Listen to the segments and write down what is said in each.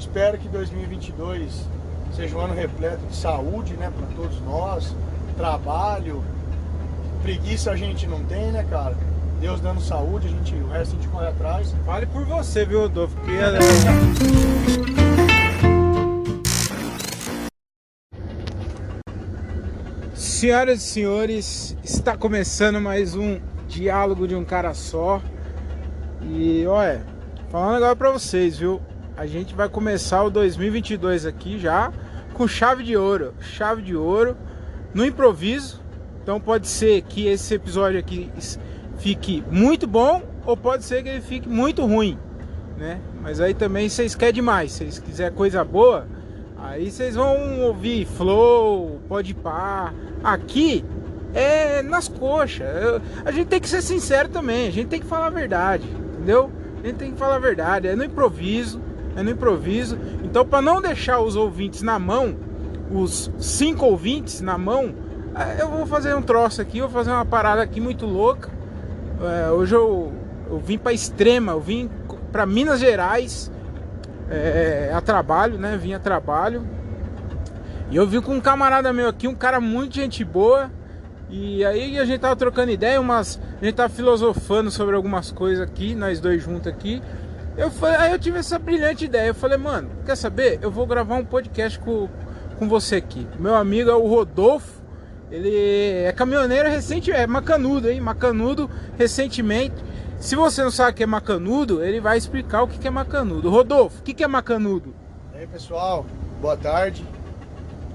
Espero que 2022 seja um ano repleto de saúde, né, para todos nós, trabalho, preguiça a gente não tem, né, cara? Deus dando saúde, a gente, o resto a gente corre atrás. Fale por você, viu, Rodolfo? Porque Senhoras e senhores, está começando mais um diálogo de um cara só. E olha, falando agora pra vocês, viu? A gente vai começar o 2022 aqui já com chave de ouro, chave de ouro no improviso. Então pode ser que esse episódio aqui fique muito bom ou pode ser que ele fique muito ruim, né? Mas aí também vocês querem demais. Se vocês quiserem coisa boa, aí vocês vão ouvir Flow, Pode Par. Aqui é nas coxas. A gente tem que ser sincero também. A gente tem que falar a verdade, entendeu? A gente tem que falar a verdade. É no improviso, é no improviso. Então, para não deixar os ouvintes na mão, os cinco ouvintes na mão, é, eu vou fazer um troço aqui, vou fazer uma parada aqui muito louca. É, hoje eu, eu vim para Extrema, eu vim para Minas Gerais é, a trabalho, né? Vim a trabalho. E eu vim com um camarada meu aqui, um cara muito gente boa. E aí a gente tava trocando ideia, umas, a gente tava filosofando sobre algumas coisas aqui, nós dois juntos aqui. Eu falei, aí eu tive essa brilhante ideia. Eu falei, mano, quer saber? Eu vou gravar um podcast com, com você aqui. Meu amigo é o Rodolfo. Ele é caminhoneiro recente, é macanudo, hein? Macanudo recentemente. Se você não sabe o que é macanudo, ele vai explicar o que é macanudo. Rodolfo, o que é macanudo? E aí, pessoal, boa tarde.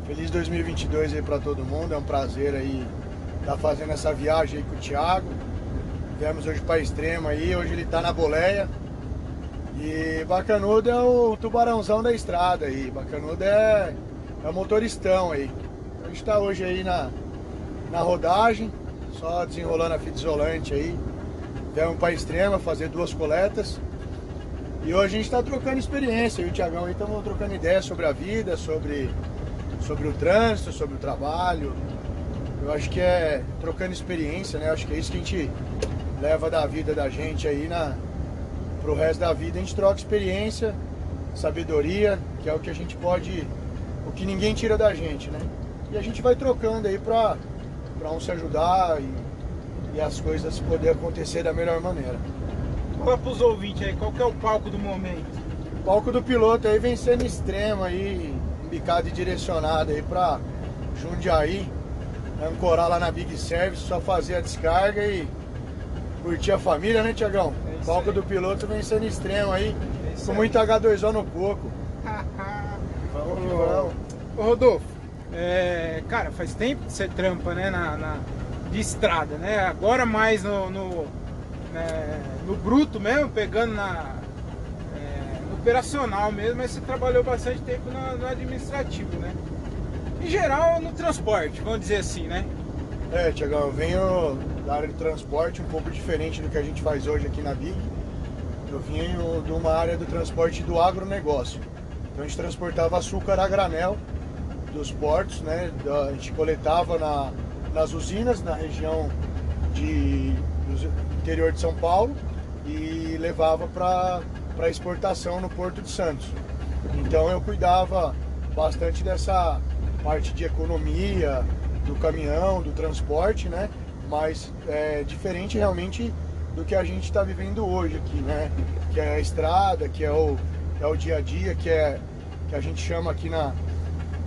Feliz 2022 aí para todo mundo. É um prazer aí estar tá fazendo essa viagem aí com o Thiago. Viemos hoje para Extrema aí, hoje ele tá na boleia. E Bacanudo é o tubarãozão da estrada aí. Bacanudo é, é o motoristão aí. A gente está hoje aí na, na rodagem, só desenrolando a fita isolante aí. Viemos para Extrema fazer duas coletas. E hoje a gente está trocando experiência, e o Tiagão estamos trocando ideias sobre a vida, sobre, sobre o trânsito, sobre o trabalho. Eu acho que é trocando experiência, né? Eu acho que é isso que a gente leva da vida da gente aí na, pro resto da vida. A gente troca experiência, sabedoria, que é o que a gente pode, o que ninguém tira da gente, né? E a gente vai trocando aí pra, pra um se ajudar e, e as coisas poder acontecer da melhor maneira. Fala pros ouvintes aí, qual que é o palco do momento? O palco do piloto aí vem sendo extremo aí, embicado e direcionado aí pra Jundiaí, ancorar lá na Big Service, só fazer a descarga e curtir a família, né, Tiagão? É palco do piloto vem sendo extremo aí, com muito H2O no coco. vamos que vamos. Ô Rodolfo, é, cara, faz tempo que você trampa, né, na, na de estrada, né? Agora mais no, no, né, no bruto mesmo, pegando na é, no operacional mesmo, mas você trabalhou bastante tempo no, no administrativo, né? Em geral, no transporte, vamos dizer assim, né? É, Tiagão, eu venho da área de transporte um pouco diferente do que a gente faz hoje aqui na Big. Eu venho de uma área do transporte do agronegócio. Então a gente transportava açúcar a granel dos portos, né? A gente coletava na, nas usinas na região de, do interior de São Paulo e levava para exportação no Porto de Santos. Então eu cuidava bastante dessa parte de economia, do caminhão, do transporte, né? Mas é diferente realmente do que a gente está vivendo hoje aqui, né? Que é a estrada, que é o, é o dia a dia, que é que a gente chama aqui na,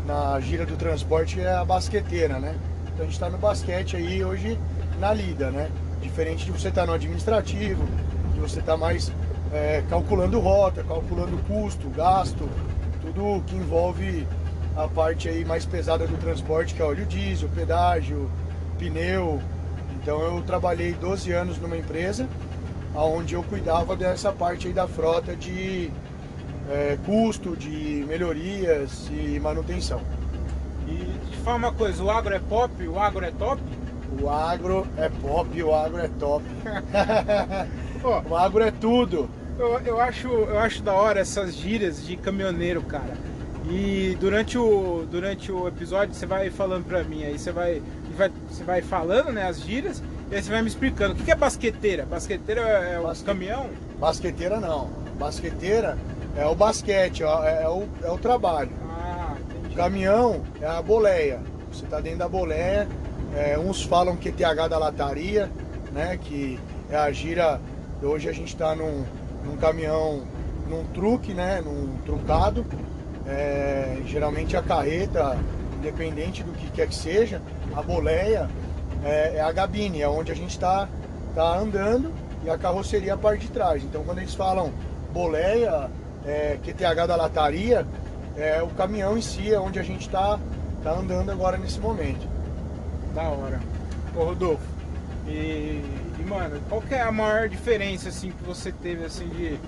na gira do transporte é a basqueteira, né? Então a gente está no basquete aí hoje na lida, né? Diferente de você estar tá no administrativo, de você estar tá mais é, calculando rota, calculando custo, gasto, tudo que envolve a parte aí mais pesada do transporte, que é óleo diesel, pedágio, pneu. Então eu trabalhei 12 anos numa empresa onde eu cuidava dessa parte aí da frota de é, custo, de melhorias e manutenção. E te fala uma coisa, o agro é pop, o agro é top? O agro é pop, o agro é top. o agro é tudo. Eu, eu, acho, eu acho da hora essas gírias de caminhoneiro, cara. E durante o, durante o episódio você vai falando pra mim, aí você vai, vai, você vai falando né, as gírias e aí você vai me explicando. O que é basqueteira? Basqueteira é o Basque... caminhão? Basqueteira não. Basqueteira é o basquete, é, é, o, é o trabalho. Ah, entendi. Caminhão é a boleia. Você está dentro da boleia. É, uns falam QTH da lataria, né? Que é a gira. Hoje a gente está num, num caminhão, num truque, né? Num trucado. É, geralmente a carreta, independente do que quer que seja, a boleia é, é a gabine, é onde a gente está tá andando e a carroceria a parte de trás. Então quando eles falam boleia, é, QTH da lataria, é o caminhão em si, é onde a gente está tá andando agora nesse momento. Da hora. Ô Rodolfo, e, e, mano, qual que é a maior diferença assim que você teve assim de,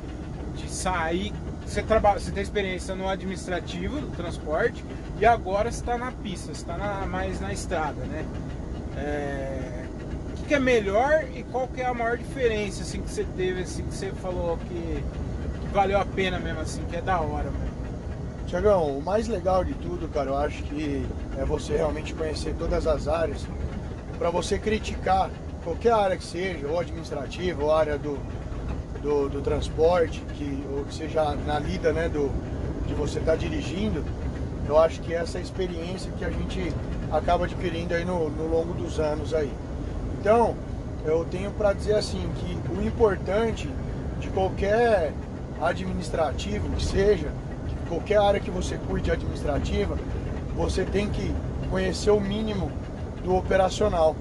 de sair? Você trabalha, você tem experiência no administrativo do transporte e agora está na pista, está na, mais na estrada, né? É, o que, é melhor e qual que é a maior diferença assim que você teve assim que você falou que valeu a pena mesmo assim, que é da hora. Tiagão, o mais legal de tudo, cara, eu acho que é você realmente conhecer todas as áreas para você criticar qualquer área que seja, ou administrativa, ou área do, do, do, transporte, que, ou que seja na lida né, do, de você estar tá dirigindo, eu acho que essa é experiência que a gente acaba adquirindo aí no, no longo dos anos aí. Então, eu tenho para dizer assim que o importante de qualquer administrativo que seja, qualquer área que você cuide administrativa, você tem que conhecer o mínimo do operacional.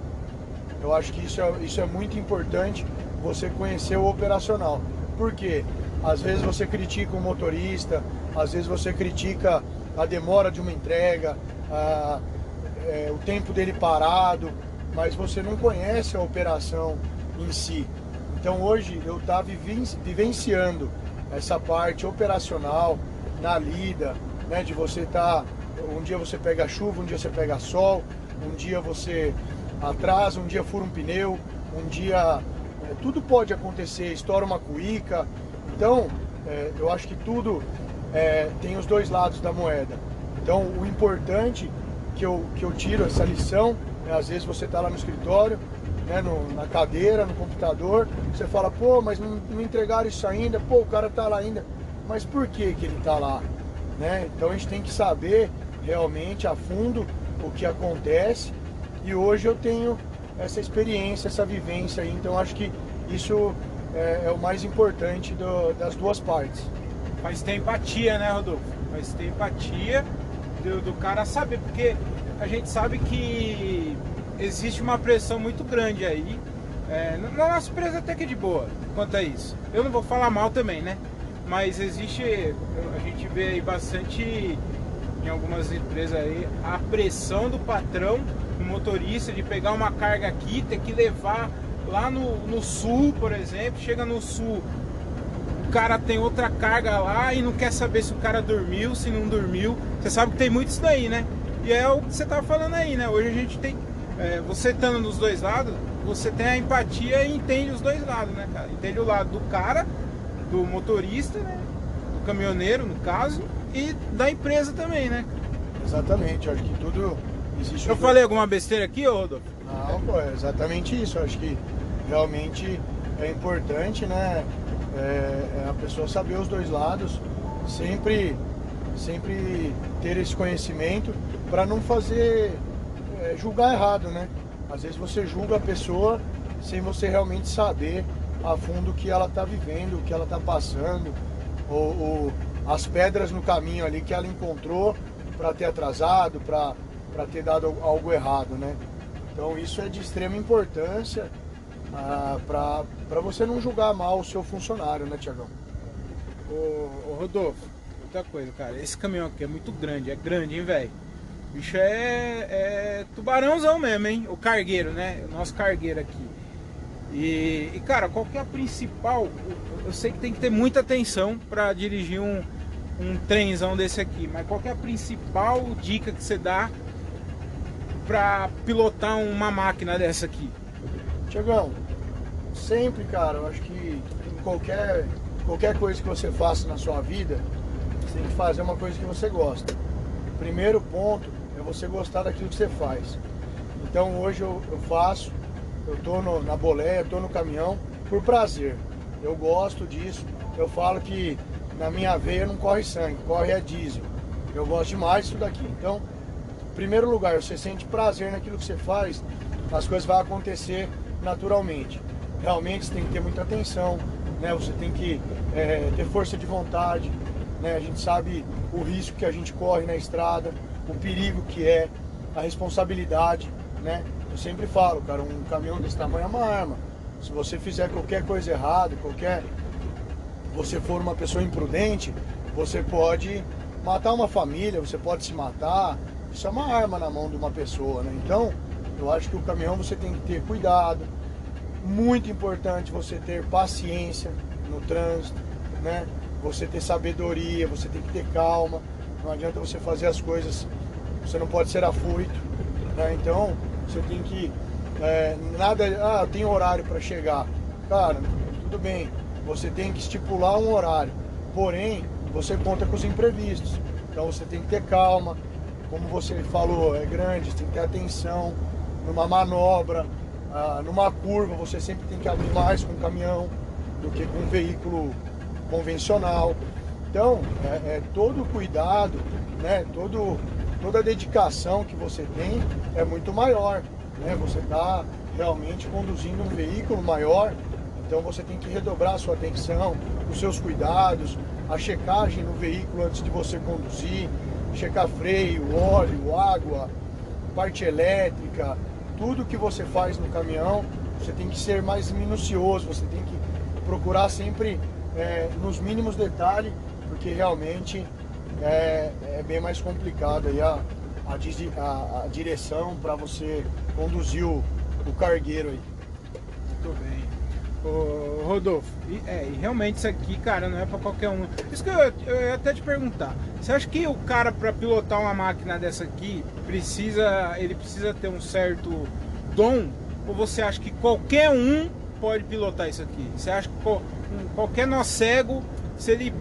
Eu acho que isso é, isso é muito importante, você conhecer o operacional. Por quê? Às vezes você critica o motorista, às vezes você critica a demora de uma entrega, a, é, o tempo dele parado, mas você não conhece a operação em si. Então hoje eu estava vivenciando essa parte operacional na lida, né, de você estar, tá, um dia você pega chuva, um dia você pega sol, um dia você atrasa, um dia fura um pneu, um dia é, tudo pode acontecer, estoura uma cuíca. Então, é, eu acho que tudo é, tem os dois lados da moeda. Então, o importante que eu, que eu tiro essa lição, né, às vezes você está lá no escritório, né, no, na cadeira, no computador, você fala, pô, mas não, não entregaram isso ainda, pô, o cara está lá ainda. Mas por que, que ele está lá? Né? Então a gente tem que saber realmente a fundo o que acontece e hoje eu tenho essa experiência, essa vivência aí, então acho que isso é, é o mais importante do, das duas partes. Faz ter empatia, né, Rodolfo? Faz ter empatia do, do cara saber, porque a gente sabe que existe uma pressão muito grande aí. É, na nossa empresa até que é de boa quanto a isso. Eu não vou falar mal também, né? Mas existe, a gente vê aí bastante em algumas empresas aí, a pressão do patrão, do motorista, de pegar uma carga aqui, ter que levar lá no, no sul, por exemplo, chega no sul, cara tem outra carga lá e não quer saber se o cara dormiu, se não dormiu. Você sabe que tem muito isso daí, né? E é o que você tava falando aí, né? Hoje a gente tem é, você estando nos dois lados, você tem a empatia e entende os dois lados, né, cara? Entende o lado do cara, do motorista, né? Do caminhoneiro, no caso, e da empresa também, né? Exatamente, eu acho que tudo existe. Eu falei alguma besteira aqui, ô Rodolfo? Não, pô, é exatamente isso. Eu acho que realmente é importante, né? É, é a pessoa saber os dois lados, sempre, sempre ter esse conhecimento para não fazer é, julgar errado, né? Às vezes você julga a pessoa sem você realmente saber a fundo o que ela está vivendo, o que ela está passando, ou, ou, as pedras no caminho ali que ela encontrou para ter atrasado, para ter dado algo errado, né? Então isso é de extrema importância ah, para você não julgar mal o seu funcionário, né, Tiagão? Ô, ô Rodolfo, outra coisa, cara, esse caminhão aqui é muito grande, é grande, hein, velho? bicho é, é, tubarãozão mesmo, hein? O cargueiro, né? O nosso cargueiro aqui. E, e, cara, qual que é a principal? Eu sei que tem que ter muita atenção para dirigir um, um trenzão desse aqui, mas qual que é a principal dica que você dá para pilotar uma máquina dessa aqui? Tiagão, sempre, cara, eu acho que qualquer, qualquer coisa que você faça na sua vida, você tem que fazer uma coisa que você gosta. Primeiro ponto é você gostar daquilo que você faz. Então hoje eu, eu faço, eu tô no, na boleia, tô no caminhão por prazer. Eu gosto disso. Eu falo que na minha veia não corre sangue, corre é diesel. Eu gosto demais disso daqui. Então, em primeiro lugar, você sente prazer naquilo que você faz, as coisas vão acontecer naturalmente. Realmente você tem que ter muita atenção, né? Você tem que é, ter força de vontade, né? A gente sabe o risco que a gente corre na estrada, o perigo que é, a responsabilidade, né? Eu sempre falo, cara, um caminhão desse tamanho é uma arma. Se você fizer qualquer coisa errada, qualquer você for uma pessoa imprudente, você pode matar uma família, você pode se matar. Isso é uma arma na mão de uma pessoa, né? Então, eu acho que o caminhão você tem que ter cuidado. Muito importante você ter paciência no trânsito, né? Você ter sabedoria, você tem que ter calma. Não adianta você fazer as coisas, você não pode ser afoito, né? Então, você tem que é, nada, ah, tem horário para chegar. Cara, tudo bem, você tem que estipular um horário. Porém, você conta com os imprevistos. Então você tem que ter calma. Como você falou, é grande, você tem que ter atenção numa manobra, ah, numa curva, você sempre tem que abrir mais com um caminhão do que com um veículo convencional. Então, é, é todo o cuidado, né, todo, toda a dedicação que você tem é muito maior. Né? Você está realmente conduzindo um veículo maior, então você tem que redobrar a sua atenção, os seus cuidados, a checagem no veículo antes de você conduzir, checar freio, óleo, água, parte elétrica, tudo que você faz no caminhão, você tem que ser mais minucioso, você tem que procurar sempre é, nos mínimos detalhes, porque realmente é, é bem mais complicado aí a, a, a, direção para você conduzir o, o cargueiro aí. Muito bem. Ô, Rodolfo, e, é, e realmente isso aqui, cara, não é para qualquer um. Isso que eu, eu ia até te perguntar. Você acha que o cara para pilotar uma máquina dessa aqui precisa, ele precisa ter um certo dom? Ou você acha que qualquer um pode pilotar isso aqui? Você acha que qualquer nó cego, se ele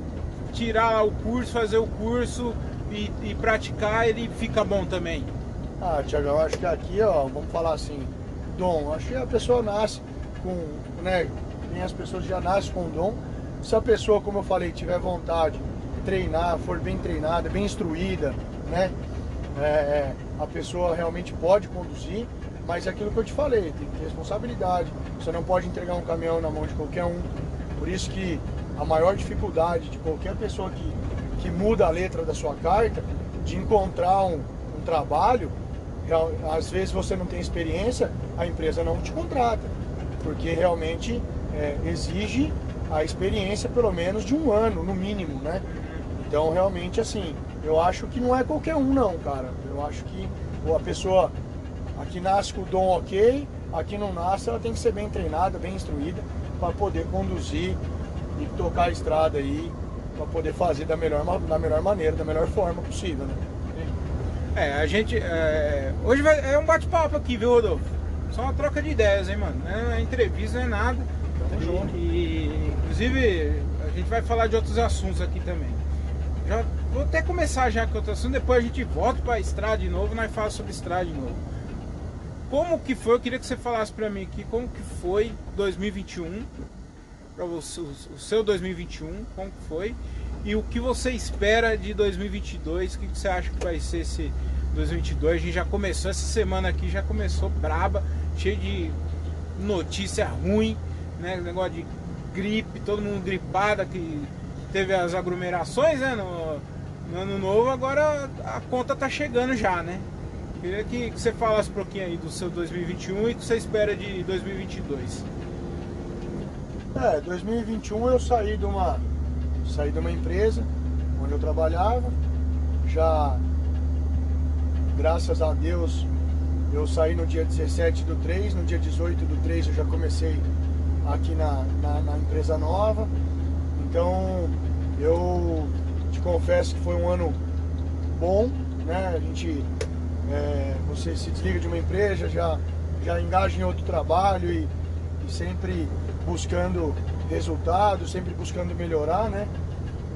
tirar o curso, fazer o curso e, e praticar, ele fica bom também? Ah, Tiago, eu acho que aqui, ó, vamos falar assim, dom. Acho que a pessoa nasce com, né, nem as pessoas já nascem com dom. Se a pessoa, como eu falei, tiver vontade, treinar, for bem treinada, bem instruída, né, é, é, a pessoa realmente pode conduzir. Mas é aquilo que eu te falei, tem que ter responsabilidade. Você não pode entregar um caminhão na mão de qualquer um. Por isso que a maior dificuldade de qualquer pessoa que, que muda a letra da sua carta, de encontrar um, um trabalho, às vezes você não tem experiência, a empresa não te contrata porque realmente é, exige a experiência pelo menos de um ano, no mínimo, né? Então realmente assim, eu acho que não é qualquer um não, cara. Eu acho que a pessoa aqui nasce com o dom ok, aqui não nasce, ela tem que ser bem treinada, bem instruída para poder conduzir e tocar a estrada aí, para poder fazer da melhor, da melhor maneira, da melhor forma possível, né? É, a gente. É, hoje vai, é um bate-papo aqui, viu, Rodolfo? Só uma troca de ideias, hein, mano? Não é entrevista, não é nada. Tamo junto. E, inclusive, a gente vai falar de outros assuntos aqui também. Já vou até começar já com outro assunto, depois a gente volta pra estrada de novo, nós falamos sobre estrada de novo. Como que foi? Eu queria que você falasse pra mim aqui como que foi 2021 para você, o seu 2021, como que foi e o que você espera de 2022, o que você acha que vai ser esse 2022? A gente já começou essa semana aqui, já começou braba cheio de notícia ruim, né? Negócio de gripe, todo mundo gripado, que teve as aglomerações, né? No, no ano novo, agora a conta tá chegando já, né? Queria que, que você falasse um pouquinho aí do seu 2021 e o que você espera de 2022. É, 2021 eu saí de uma saí de uma empresa onde eu trabalhava, já graças a Deus eu saí no dia 17 do 3, no dia 18 do 3 eu já comecei aqui na, na, na empresa nova. Então eu te confesso que foi um ano bom, né? A gente é, você se desliga de uma empresa, já, já engaja em outro trabalho e, e sempre buscando resultados, sempre buscando melhorar, né?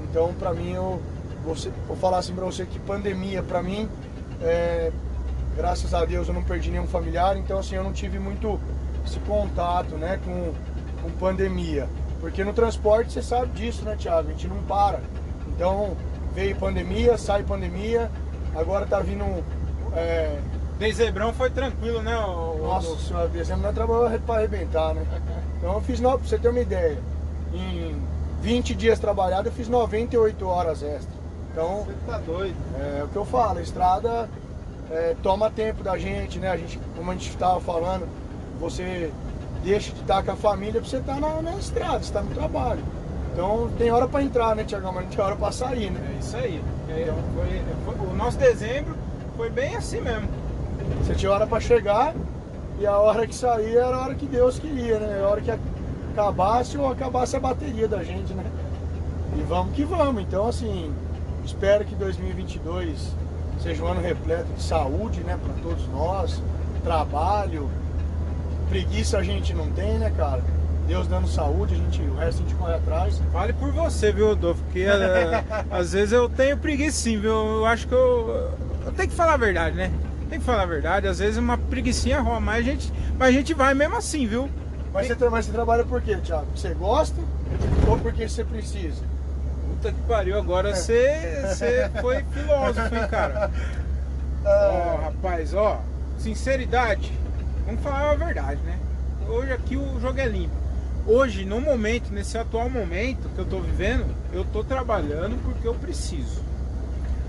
Então, para mim, eu vou, vou falar assim para você que pandemia, para mim, é, graças a Deus eu não perdi nenhum familiar, então assim, eu não tive muito esse contato, né, com, com pandemia. Porque no transporte você sabe disso, né, Thiago? A gente não para. Então veio pandemia, sai pandemia, agora tá vindo. É... Dezembrão foi tranquilo, né? O... Nossa senhora, dezembro nós trabalhamos pra arrebentar, né? Então eu fiz, pra você ter uma ideia, em 20 dias trabalhados eu fiz 98 horas extra. Então. Você tá doido. É o que eu falo, a estrada é, toma tempo da gente, né? A gente, como a gente estava falando, você deixa de estar com a família pra você estar na, na estrada, você tá no trabalho. Então tem hora para entrar, né, Tiagão? Mas não tem hora para sair, né? É isso aí. É, então, foi, foi, o nosso dezembro foi bem assim mesmo. Você tinha hora para chegar e a hora que sair era a hora que Deus queria, né? A hora que acabasse ou acabasse a bateria da gente, né? E vamos que vamos. Então, assim, espero que 2022 seja um ano repleto de saúde, né, para todos nós, trabalho, preguiça a gente não tem, né, cara? Deus dando saúde, a gente, o resto a gente corre atrás. Vale por você, viu, Rodolfo? Porque é, às vezes eu tenho preguiça sim, viu? Eu acho que eu, eu tenho que falar a verdade, né? Tem que falar a verdade, às vezes uma preguiçinha rola, mas a gente, mas a gente vai mesmo assim, viu? Mas, você, mas você trabalha por quê, Thiago? Você gosta ou porque você precisa? Puta que pariu, agora você, você foi filósofo, hein, cara? Ó, oh, rapaz, ó, sinceridade, vamos falar a verdade, né? Hoje aqui o jogo é limpo. Hoje, no momento, nesse atual momento que eu tô vivendo, eu tô trabalhando porque eu preciso.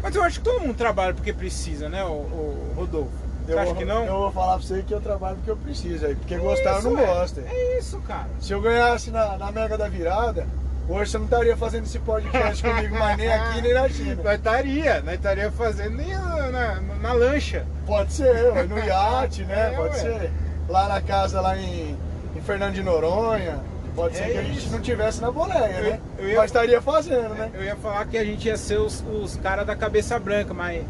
Mas eu acho que todo mundo trabalha porque precisa, né, o, o Rodolfo? Você eu acha vou, que não? Eu vou falar pra você que eu trabalho porque eu preciso, aí, porque é gostar eu não é, gosto. É isso, cara. Se eu ganhasse na, na Mega da Virada, Hoje você não estaria fazendo esse podcast comigo, mas nem aqui nem na China. Nós estaria, nós estaria fazendo na, na, na, lancha. Pode ser, no iate, né? É, Pode ué. ser. Lá na casa, lá em, em Fernando de Noronha. Pode ser É que a gente isso. não tivesse na boleia, Eu- né? eu ia- Mas estaria fazendo, né? Eu ia falar que a gente ia ser os, os caras da cabeça branca, mas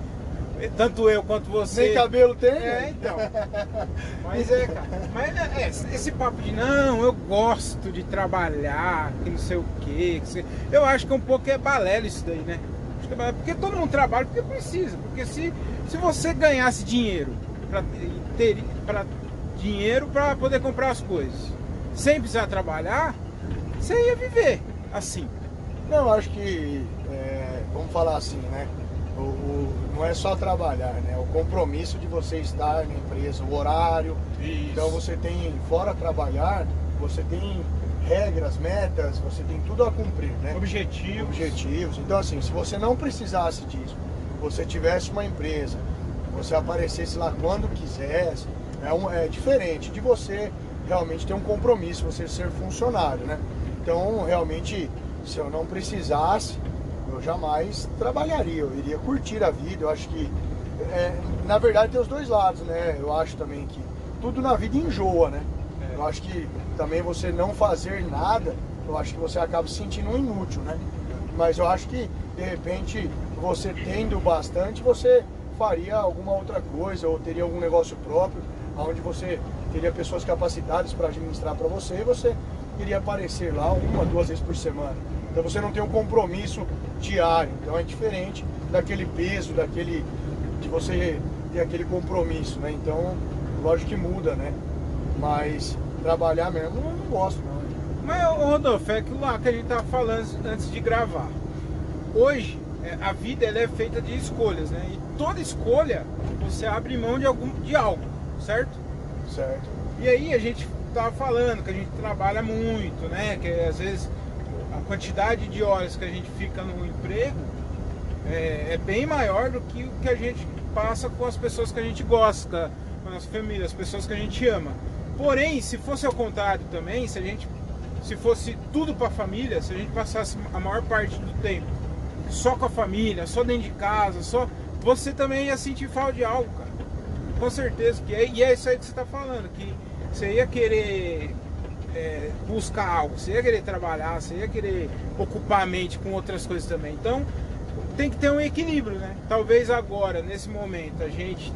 tanto eu quanto você. Nem cabelo tem, É, então. Mas é, cara. Mas é, é, esse papo de não, eu gosto de trabalhar, que não sei o quê. que sei- Eu acho que um pouco é balela isso daí, né? É porque todo mundo trabalha porque precisa. Porque se, se você ganhasse dinheiro pra, ter pra, dinheiro para poder comprar as coisas, sem precisar trabalhar, você ia viver assim. Não, acho que, é, vamos falar assim, né? O, o- não é só trabalhar, né? O compromisso de você estar na empresa, o horário. Então você tem, fora trabalhar, você tem regras, metas, você tem tudo a cumprir, né? Objetivo. Objetivos. Então assim, se você não precisasse disso, você tivesse uma empresa, você aparecesse lá quando quisesse, é, um- é diferente de você realmente ter um compromisso, você ser funcionário, né? Então realmente, se eu não precisasse, jamais trabalharia, eu iria curtir a vida. Eu acho que, é, na verdade, tem os dois lados, né? Eu acho também que tudo na vida enjoa, né? É. Eu acho que também você não fazer nada, eu acho que você acaba se sentindo um inútil, né? Mas eu acho que, de repente, você tendo bastante, você faria alguma outra coisa ou teria algum negócio próprio, onde você teria pessoas capacitadas para administrar para você e você iria aparecer lá uma, duas vezes por semana. Então você não tem um compromisso diário, então é diferente daquele peso, daquele de você ter aquele compromisso, né? Então, lógico que muda, né? Mas trabalhar mesmo eu não gosto, não. Mas, Rodolfo, é aquilo lá que a gente tava falando antes de gravar. Hoje, é, a vida ela é feita de escolhas, né? E toda escolha, você abre mão de, algum, de algo, certo? Certo? E aí a gente tava falando que a gente trabalha muito, né? Que às vezes a quantidade de horas que a gente fica no emprego é, é bem maior do que o que a gente passa com as pessoas que a gente gosta, com a nossa família, as pessoas que a gente ama. Porém, se fosse ao contrário também, se a gente se fosse tudo para a família, se a gente passasse a maior parte do tempo só com a família, só dentro de casa, só você também ia sentir falta de algo, cara. Com certeza que é, e é isso aí que você está falando, que você ia querer é, buscar algo, você ia querer trabalhar, você ia querer ocupar a mente com outras coisas também. Então tem que ter um equilíbrio, né? Talvez agora, nesse momento, a gente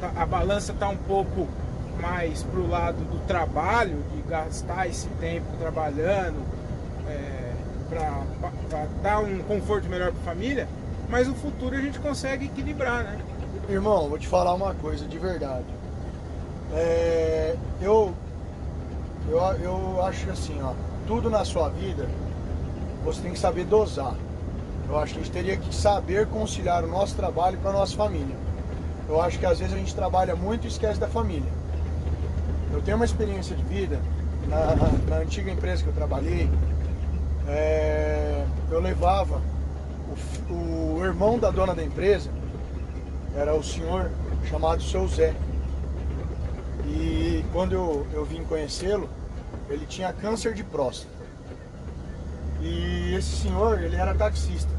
tá- a balança está um pouco mais pro lado do trabalho, de gastar esse tempo trabalhando para dar um conforto melhor para a família, mas no futuro a gente consegue equilibrar, né? Irmão, vou te falar uma coisa de verdade. É, eu, eu, eu acho assim, ó, tudo na sua vida, você tem que saber dosar. Eu acho que a gente teria que saber conciliar o nosso trabalho com a nossa família. Eu acho que às vezes a gente trabalha muito e esquece da família. Eu tenho uma experiência de vida na, na antiga empresa que eu trabalhei. É, eu levava o, o irmão da dona da empresa, era o senhor chamado seu Zé. Quando eu, eu vim conhecê-lo, ele tinha câncer de próstata. E esse senhor, ele era taxista.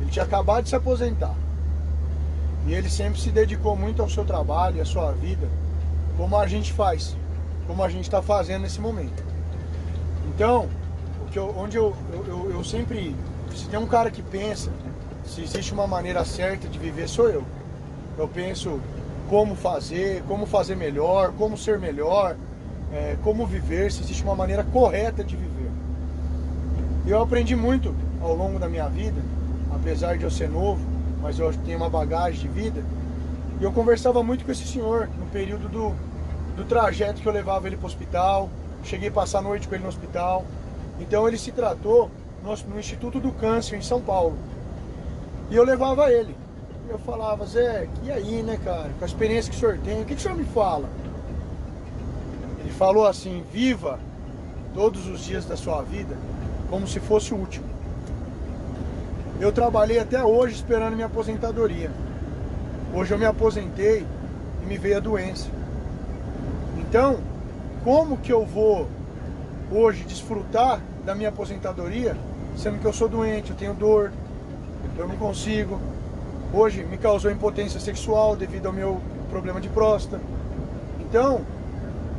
Ele tinha acabado de se aposentar. E ele sempre se dedicou muito ao seu trabalho e à sua vida, como a gente faz, como a gente está fazendo nesse momento. Então, eu, onde eu, eu, eu sempre. Se tem um cara que pensa se existe uma maneira certa de viver, sou eu. Eu penso como fazer, como fazer melhor, como ser melhor, é, como viver, se existe uma maneira correta de viver. Eu aprendi muito ao longo da minha vida, apesar de eu ser novo, mas eu tenho uma bagagem de vida. E eu conversava muito com esse senhor no período do, do trajeto que eu levava ele para o hospital. Cheguei a passar a noite com ele no hospital. Então ele se tratou no, no Instituto do Câncer em São Paulo. E eu levava ele. Eu falava, Zé, e aí, né, cara? Com a experiência que o senhor tem, o que, que o senhor me fala? Ele falou assim: viva todos os dias da sua vida como se fosse o último. Eu trabalhei até hoje esperando minha aposentadoria. Hoje eu me aposentei e me veio a doença. Então, como que eu vou hoje desfrutar da minha aposentadoria, sendo que eu sou doente, eu tenho dor, eu não consigo. Hoje me causou impotência sexual devido ao meu problema de próstata. Então,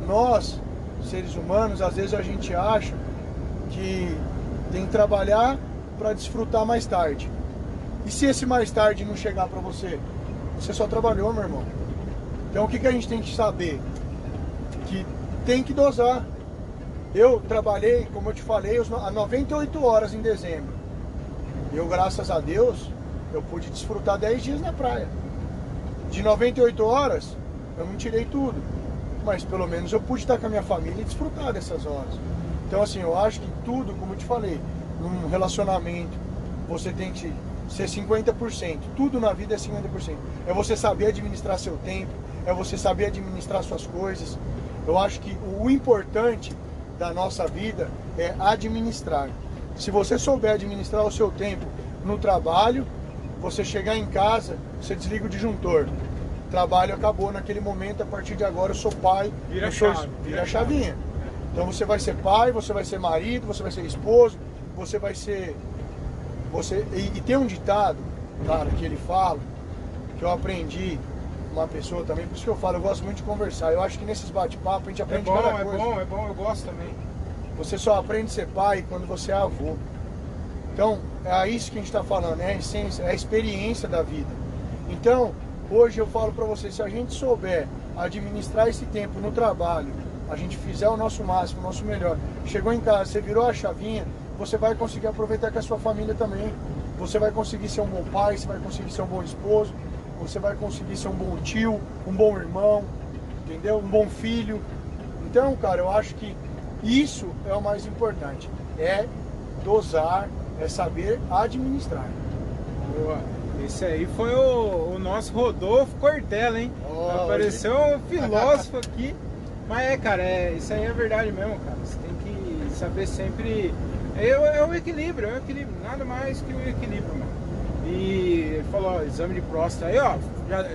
nós, seres humanos, às vezes a gente acha que tem que trabalhar para desfrutar mais tarde. E se esse mais tarde não chegar para você? Você só trabalhou, meu irmão. Então o que, que a gente tem que saber? Que tem que dosar. Eu trabalhei, como eu te falei, a 98 horas em dezembro. Eu, graças a Deus, eu pude desfrutar 10 dias na praia. De 98 horas, eu não tirei tudo. Mas pelo menos eu pude estar com a minha família e desfrutar dessas horas. Então, assim, eu acho que tudo, como eu te falei, num relacionamento, você tem que ser 50%. Tudo na vida é 50%. É você saber administrar seu tempo, é você saber administrar suas coisas. Eu acho que o importante da nossa vida é administrar. Se você souber administrar o seu tempo no trabalho, você chegar em casa, você desliga o disjuntor. Trabalho acabou naquele momento, a partir de agora eu sou pai, vira, eu sou, chave, vira, a chavinha. Então você vai ser pai, você vai ser marido, você vai ser esposo, você vai ser. Você, e, e tem um ditado, cara, que ele fala, que eu aprendi uma pessoa também, por isso que eu falo, eu gosto muito de conversar. Eu acho que nesses bate-papos a gente É aprende bom, cada é coisa. bom, é bom, eu gosto também. Você só aprende a ser pai quando você é avô. Então, é isso que a gente está falando, é a essência, é a experiência da vida. Então, hoje eu falo para você, se a gente souber administrar esse tempo no trabalho, a gente fizer o nosso máximo, o nosso melhor, chegou em casa, você virou a chavinha, você vai conseguir aproveitar com a sua família também. Você vai conseguir ser um bom pai, você vai conseguir ser um bom esposo, você vai conseguir ser um bom tio, um bom irmão, entendeu? Um bom filho. Então, cara, eu acho que isso é o mais importante. É dosar, é saber administrar. Boa. Esse aí foi o, o nosso Rodolfo Cortella, hein? Ó, Apareceu um filósofo aqui. Mas é, cara, é, isso aí é verdade mesmo, cara. Você tem que saber sempre. É, é o equilíbrio, é o equilíbrio. Nada mais que o equilíbrio, mano. E ele falou, ó, exame de próstata aí, ó. Já,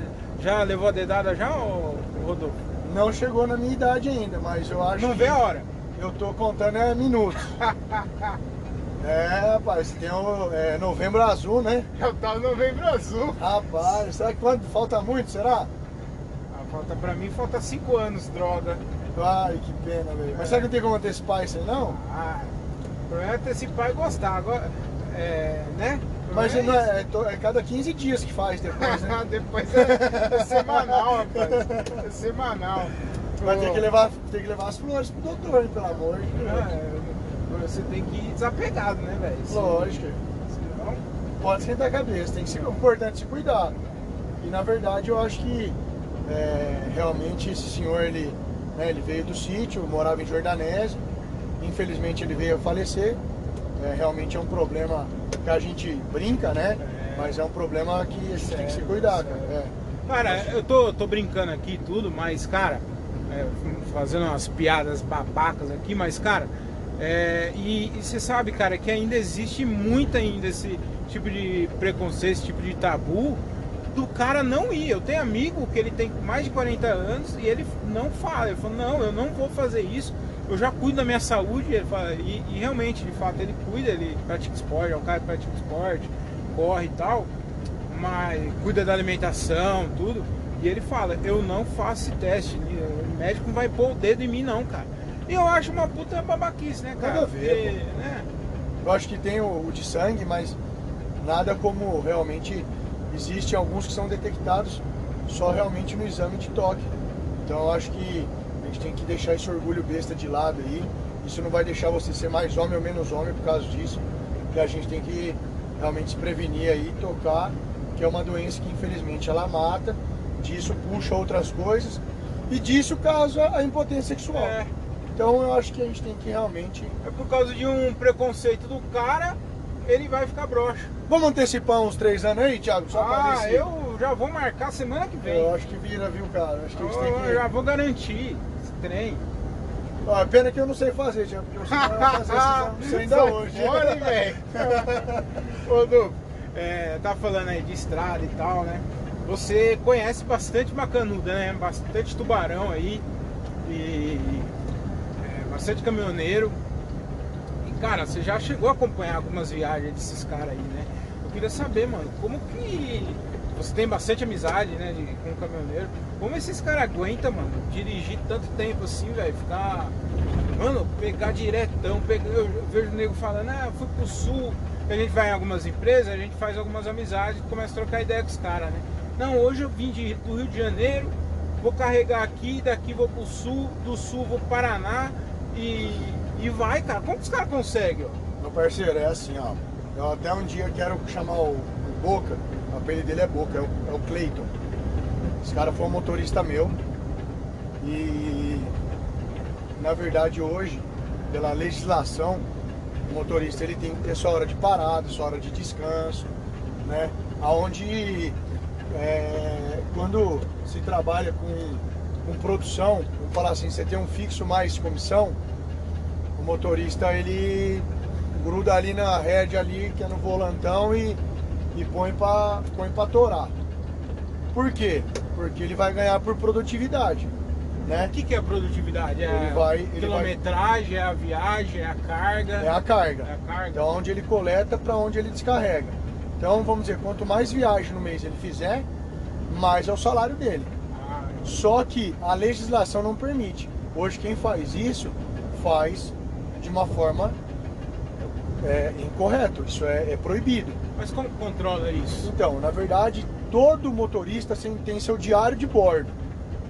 já levou a dedada já, ô, Rodolfo? Não chegou na minha idade ainda, mas eu acho Não vê a hora. eu tô contando é minutos. é, rapaz, tem o é, novembro azul, né? Tava no novembro azul. Rapaz, será que quando falta muito, será? Ah, falta pra mim, falta 5 anos, droga. Ai, que pena, velho. Mas será que não tem como antecipar isso aí, não? Ah, o problema é antecipar e gostar. Agora, é, né? Mas é, é, to- é cada 15 dias que faz depois, né? Depois é, é semanal, rapaz. É semanal. Vai ter que, levar, tem que levar as flores pro doutor, pelo amor de Deus. Você tem que ir desapegado, né, velho? Lógico. Senão, Pode esquentar a cabeça, tem que ser importante se cuidar. E na verdade eu acho que é, realmente esse senhor ele, né, ele veio do sítio, morava em Jordanésio infelizmente ele veio a falecer. É, realmente é um problema que a gente brinca, né? É. Mas é um problema que a gente tem que se cuidar, sério. cara. É. Cara, eu tô, tô brincando aqui e tudo, mas, cara, é, fazendo umas piadas babacas aqui, mas, cara, é, e você sabe, cara, que ainda existe muito ainda esse tipo de preconceito, esse tipo de tabu do cara não ir. Eu tenho amigo que ele tem mais de 40 anos e ele não fala. Ele fala, não, eu não vou fazer isso, eu já cuido da minha saúde. Ele fala, e, e realmente, de fato, ele cuida, ele pratica esporte, é um cara que pratica esporte, corre e tal, mas cuida da alimentação, tudo. E ele fala, eu não faço esse teste, o médico não vai pôr o dedo em mim não, cara. E eu acho uma puta babaquice, né, cara? Nada a ver, Porque, né? Eu acho que tem o, o de sangue, mas nada como realmente existem alguns que são detectados só realmente no exame de toque. Então eu acho que a gente tem que deixar esse orgulho besta de lado aí. Isso não vai deixar você ser mais homem ou menos homem por causa disso. E a gente tem que realmente se prevenir aí, tocar, que é uma doença que infelizmente ela mata, disso puxa outras coisas e disso causa a impotência sexual. É. Então eu acho que a gente tem que realmente. É por causa de um preconceito do cara, ele vai ficar broxa. Vamos antecipar uns três anos aí, Thiago? Só pra Ah, ver se. eu já vou marcar semana que vem. Eu acho que vira, viu, cara? Acho que gente tem Eu que. já vou garantir esse trem. Ó, pena que eu não sei fazer, Thiago, porque você vai fazer esses ainda hoje. fora, velho. Ô, Du, é, tá falando aí de estrada e tal, né? Você conhece bastante macanuda, né? Bastante tubarão aí. E é, bastante caminhoneiro. E, cara, você já chegou a acompanhar algumas viagens desses caras aí, né? Eu queria saber, mano, como que você tem bastante amizade, né, de, com o caminhoneiro. Como esses caras aguentam, mano, dirigir tanto tempo assim, velho, ficar. Mano, pegar diretão, pegar, eu vejo o nego falando, ah, fui pro sul, a gente vai em algumas empresas, a gente faz algumas amizades, começa a trocar ideia com os caras, né? Não, hoje eu vim de, do Rio de Janeiro, vou carregar aqui, daqui vou pro sul, do sul vou pro Paraná e, e vai, cara. Como que os caras conseguem, ó? Meu parceiro, é assim, ó. Eu até um dia quero chamar o, o Boca, o apelido dele é Boca, é o, é o Cleiton. Esse cara foi um motorista meu. E na verdade hoje, pela legislação, o motorista ele tem que ter sua hora de parada, sua hora de descanso, né? Aonde é, quando se trabalha com, com produção, vamos falar assim, você tem um fixo mais comissão, o motorista ele gruda ali na rédea ali, que é no volantão e, e põe para põe pra torar. Por quê? Porque ele vai ganhar por produtividade, né? O que, que é a produtividade? É Ele vai- ele quilometragem, é a viagem, é a carga. É a carga. É a carga. Então onde ele coleta para onde ele descarrega. Então vamos dizer, quanto mais viagem no mês ele fizer, mais é o salário dele. Só que a legislação não permite. Hoje quem faz isso faz de uma forma é, incorreta. Isso é, é proibido. mas como controla isso? Então, na verdade, todo motorista tem- seu diário de bordo.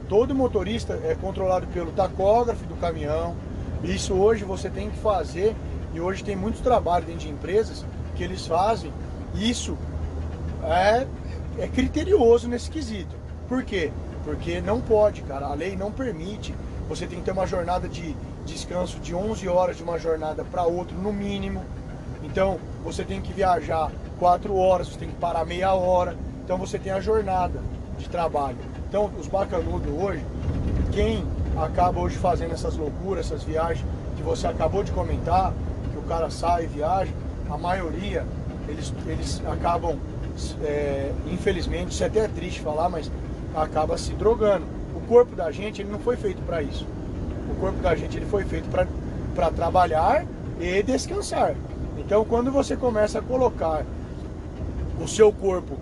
Todo motorista é controlado pelo tacógrafo do caminhão. Isso hoje você tem que fazer e hoje tem muitos trabalhos dentro de empresas que eles fazem. Isso é, é criterioso nesse quesito. Por quê? Porque não pode, cara. A lei não permite. Você tem que ter uma jornada de descanso de 11 horas de uma jornada para outra, no mínimo. Então, você tem que viajar 4 horas, você tem que parar meia hora. Então, você tem a jornada de trabalho. Então, os bacanudos hoje, quem acaba hoje fazendo essas loucuras, essas viagens que você acabou de comentar, que o cara sai e viaja, a maioria, eles, eles acabam, é, infelizmente, isso é até triste falar, mas acaba se drogando. O corpo da gente, ele não foi feito para isso. O corpo da gente, ele foi feito para trabalhar e descansar. Então, quando você começa a colocar o seu corpo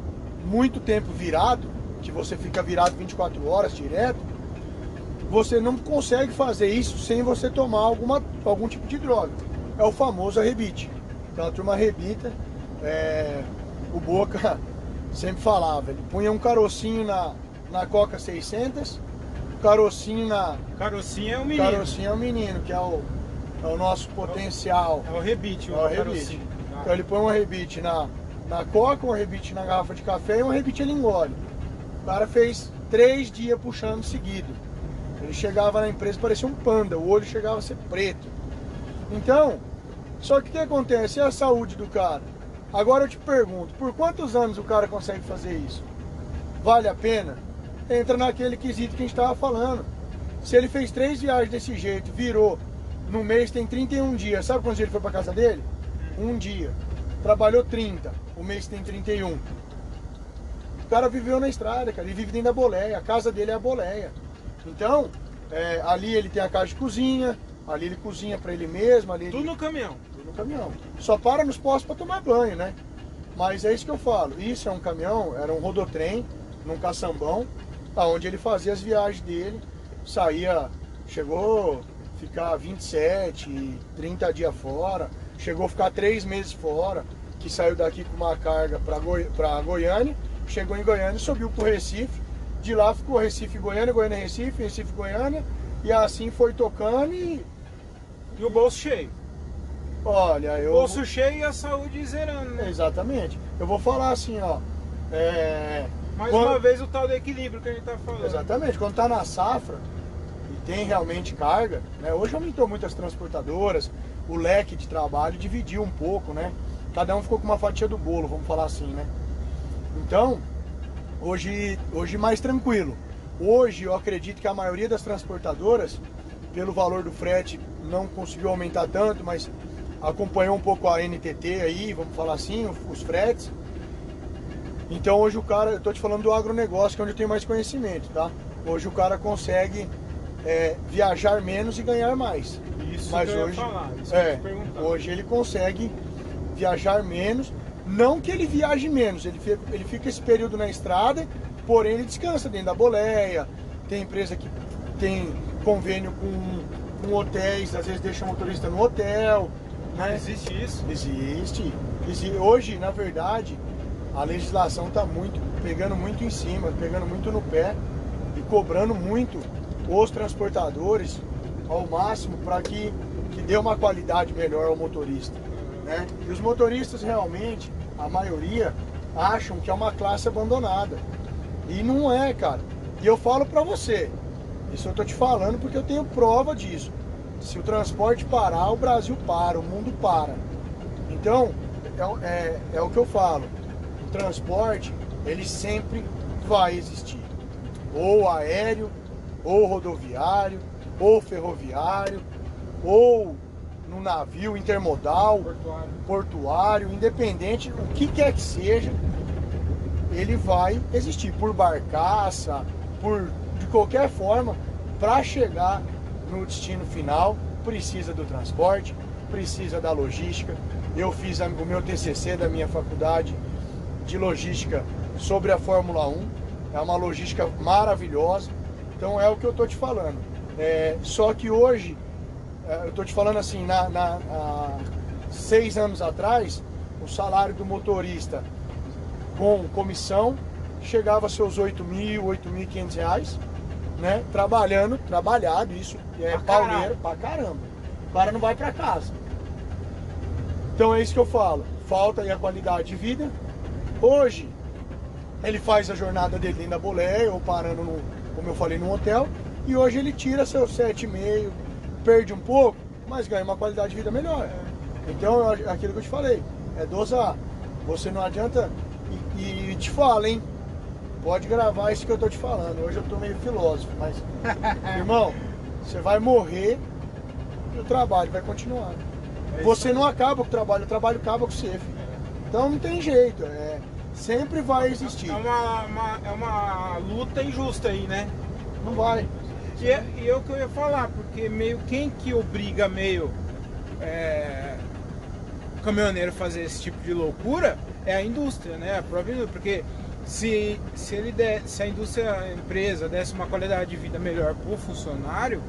muito tempo virado, que você fica virado 24 horas direto, você não consegue fazer isso sem você tomar alguma, algum tipo de droga. É o famoso arrebite. Então a turma arrebita, é, o Boca sempre falava, ele punha um carocinho na, na Coca 600, carocinho na... Carocinho é o menino. Carocinho é o menino, que é o, é o nosso potencial. É o rebite, o É o rebite. carocinho. Então ele põe um rebite na, na coca, um rebite na garrafa de café e um rebite ele engole. O cara fez três dias puxando seguido. Ele chegava na empresa, parecia um panda, o olho chegava a ser preto. Então, só que o que acontece? É a saúde do cara. Agora eu te pergunto, por quantos anos o cara consegue fazer isso? Vale a pena? Entra naquele quesito que a gente estava falando. Se ele fez três viagens desse jeito, virou, no mês tem 31 dias, sabe quantos dias ele foi para casa dele? Um dia. Trabalhou 30, o mês tem 31. O cara viveu na estrada, cara, ele vive dentro da boleia, a casa dele é a boleia. Então, é, ali ele tem a casa de cozinha, ali ele cozinha para ele mesmo, ali Tudo ele... no caminhão. Tudo no caminhão. Só para nos postos para tomar banho, né? Mas é isso que eu falo. Isso é um caminhão, era um rodotrem, num caçambão, onde ele fazia as viagens dele, saía, chegou a ficar 27, 30 dias fora, chegou a ficar três meses fora, que saiu daqui com uma carga para Goi Goiânia, chegou em Goiânia, subiu para o Recife, de lá ficou Recife, Goiânia, Goiânia, Recife, Recife, Goiânia, e assim foi tocando e. E o bolso cheio. Olha, eu. Bolso cheio e a saúde zerando, né? Exatamente. Eu vou falar assim, ó. É... Mais quando- uma vez o tal do equilíbrio que a gente tá falando. Exatamente, quando tá na safra e tem realmente carga, né? Hoje aumentou muito as transportadoras, o leque de trabalho dividiu um pouco, né? Cada um ficou com uma fatia do bolo, vamos falar assim, né? Então, hoje, hoje mais tranquilo. Hoje eu acredito que a maioria das transportadoras, pelo valor do frete, não conseguiu aumentar tanto, mas acompanhou um pouco a NTT aí, vamos falar assim, os fretes. Então hoje o cara, eu tô te falando do agronegócio, que é onde eu tenho mais conhecimento, tá? Hoje o cara consegue é, viajar menos e ganhar mais. Isso Mas hoje, falar, isso é, hoje ele consegue viajar menos. Não que ele viaje menos, ele fica, ele fica esse período na estrada, porém ele descansa dentro da boleia. Tem empresa que tem convênio com, com hotéis, às vezes deixa o motorista no hotel. Né? Existe isso? Existe. Exi- Hoje, na verdade, a legislação está muito pegando muito em cima, pegando muito no pé e cobrando muito os transportadores ao máximo para que, que dê uma qualidade melhor ao motorista. Né? E os motoristas realmente, a maioria, acham que é uma classe abandonada. E não é, cara. E eu falo para você, isso eu tô te falando porque eu tenho prova disso. Se o transporte parar, o Brasil para, o mundo para. Então, é, é, é o que eu falo. Transporte, ele sempre vai existir. Ou aéreo, ou rodoviário, ou ferroviário, ou no navio intermodal, Portuário. portuário, independente, o que quer que seja, ele vai existir por barcaça, por de qualquer forma, para chegar no destino final, precisa do transporte, precisa da logística. Eu fiz o meu TCC da minha faculdade de logística sobre a Fórmula 1. É uma logística maravilhosa. Então é o que eu tô te falando. É, só que hoje, é, eu tô te falando assim, na, na- há seis anos atrás, o salário do motorista com comissão chegava a seus 8 mil, 8.500 reais, né? Trabalhando, trabalhado, isso é Pra pauleiro caralho. pra caramba. O cara não vai pra casa. Então é isso que eu falo. Falta aí a qualidade de vida. Hoje, ele faz a jornada dele dentro da boleia ou parando, no, como eu falei, num hotel. E hoje ele tira seus 7,5, perde um pouco, mas ganha uma qualidade de vida melhor. Então é aquilo que eu te falei, é dosar. Você não adianta. E, e te falo, hein? Pode gravar isso que eu tô te falando. Hoje eu tô meio filósofo, mas. irmão, você vai morrer e o trabalho vai continuar. É Você não acaba com o trabalho, o trabalho acaba com você, filho. Então não tem jeito. É, sempre vai existir. É uma, uma- é uma luta injusta aí, né? Não vai. Que é, e é o que eu ia falar, porque meio quem que obriga meio é, o caminhoneiro a fazer esse tipo de loucura é a indústria, né? A própria indústria, porque se, se ele der, se a indústria, a empresa desse uma qualidade de vida melhor pro funcionário,